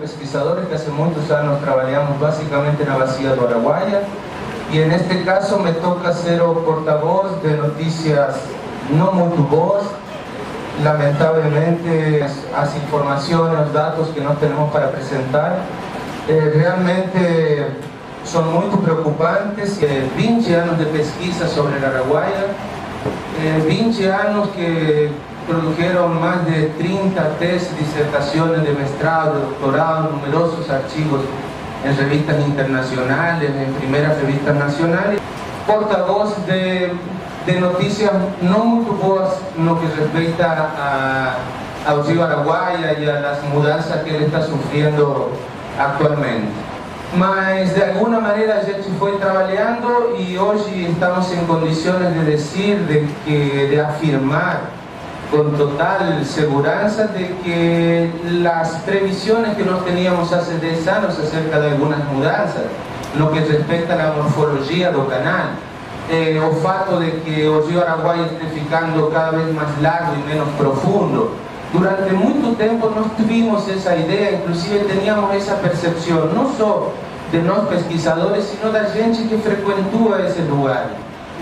pesquisadores que hace muchos años trabajamos básicamente en la Bacia do Araguaia y en este caso me toca ser portavoz de noticias no muy boas, lamentablemente las informaciones, los datos que no tenemos para presentar eh, realmente son muy preocupantes. 20 años de pesquisa sobre la Araguaia, 20 eh, años que produjeron más de 30 tesis, disertaciones de mestrado, doctorado, numerosos archivos en revistas internacionales, en primeras revistas nacionales. Portavoz de, noticias no muy buenas en lo que respecta a, a Río Araguaia y a las mudanzas que él está sufriendo actualmente. Mas de alguna manera a gente foi trabalhando e hoje estamos em condições de dizer, de, que, de afirmar con total seguranza de que las previsiones que nos teníamos hace 10 años acerca de algunas mudanzas, lo que respecta a la morfología del canal, o fato de que el río Araguay esté ficando cada vez más largo y menos profundo. Durante mucho tiempo no tuvimos esa idea, inclusive teníamos esa percepción, no solo de los pesquisadores, sino de la gente que frecuentó ese lugar,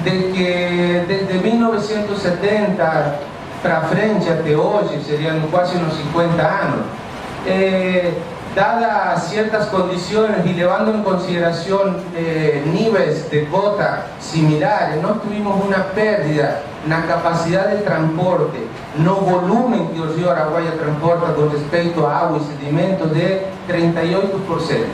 de que desde 1970 para frente até hoje, seriam quase uns 50 anos, eh, dadas ciertas condições e levando em consideração eh, níveis de cota similares, nós tivemos uma pérdida na capacidade de transporte, no volume que o rio Araguaia transporta com respeito a água e sedimentos de 38%.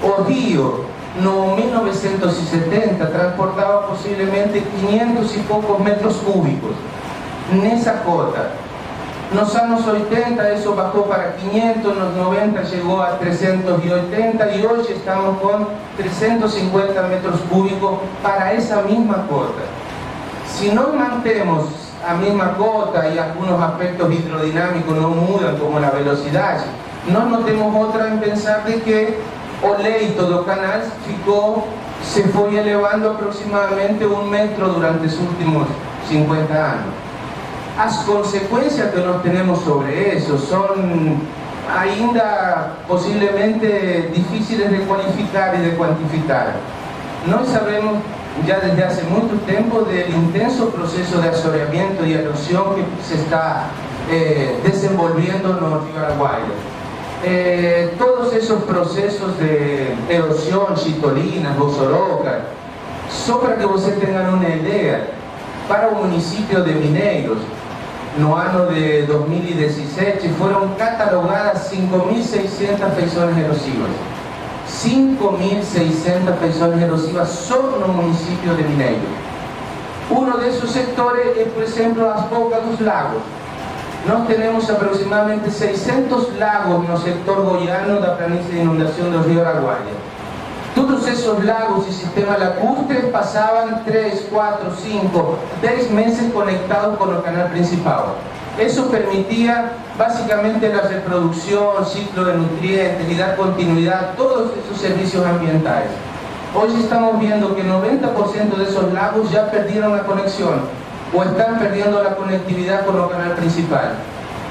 O rio no 1970 transportava possivelmente 500 e poucos metros cúbicos esa cota. En los años 80 eso bajó para 500, en los 90 llegó a 380 y hoy estamos con 350 metros cúbicos para esa misma cota. Si no mantenemos la misma cota y algunos aspectos hidrodinámicos no mudan como la velocidad, no notemos otra en pensar de que o leito do canal ficou, se fue elevando aproximadamente un metro durante los últimos 50 años. Las consecuencias que nos tenemos sobre eso son ainda posiblemente difíciles de cualificar y de cuantificar. No sabemos ya desde hace mucho tiempo del intenso proceso de asoreamiento y erosión que se está eh, desenvolviendo en el río Araguayo. Eh, todos esos procesos de erosión, chitolinas, bosorocas, solo para que ustedes tengan una idea, para un municipio de Mineiros, no año de 2017 fueron catalogadas 5.600 personas erosivas. 5.600 personas erosivas solo el municipio de Mineiro. Uno de esos sectores es, por ejemplo, las bocas los lagos. Nos tenemos aproximadamente 600 lagos el sector goiano de la planicie de inundación del río Araguaia. Todos esos lagos y sistemas lacustres pasaban 3, 4, 5, 10 meses conectados con el canal principal. Eso permitía básicamente la reproducción, ciclo de nutrientes y dar continuidad a todos esos servicios ambientales. Hoy estamos viendo que 90% de esos lagos ya perdieron la conexión o están perdiendo la conectividad con el canal principal.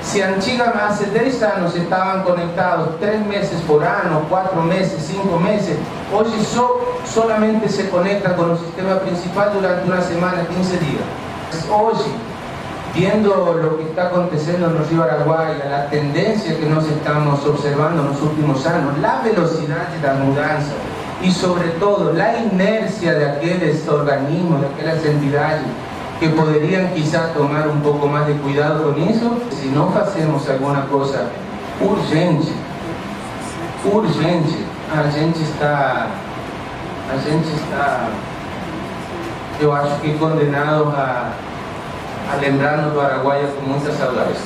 Si antiguamente hace 10 años estaban conectados 3 meses por año, 4 meses, 5 meses, hoy solamente se conecta con el sistema principal durante una semana, 15 días. Hoy, viendo lo que está aconteciendo en el río Araguaia, la tendencia que nos estamos observando en los últimos años, la velocidad de la mudanza y sobre todo la inercia de aquellos organismos, de aquellas entidades que podrían quizás tomar un poco más de cuidado con eso si no hacemos alguna cosa urgente, urgente, a gente está, a gente está, yo acho que condenado a, a lembrarnos do Araguaia con muchas saudades.